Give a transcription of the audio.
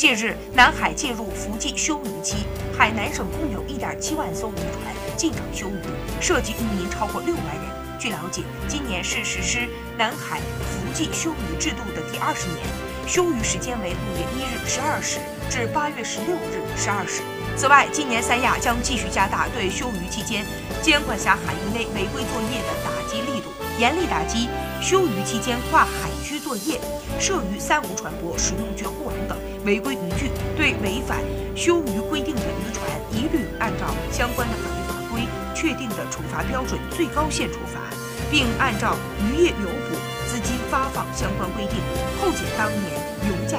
近日，南海进入伏季休渔期，海南省共有1.7万艘渔船进场休渔，涉及渔民超过6万人。据了解，今年是实施南海伏季休渔制度的第二十年，休渔时间为五月一日十二时至八月十六日十二时。此外，今年三亚将继续加大对休渔期间监管辖海域内违规作业的打击力度，严厉打击休渔期间跨海区作业、涉渔三无船舶使用绝户网等违规渔具，对违反休渔规定的渔船，一律按照相关的法律法规确定的处罚标准最高限处罚，并按照渔业油补资金发放相关规定扣减当年油价。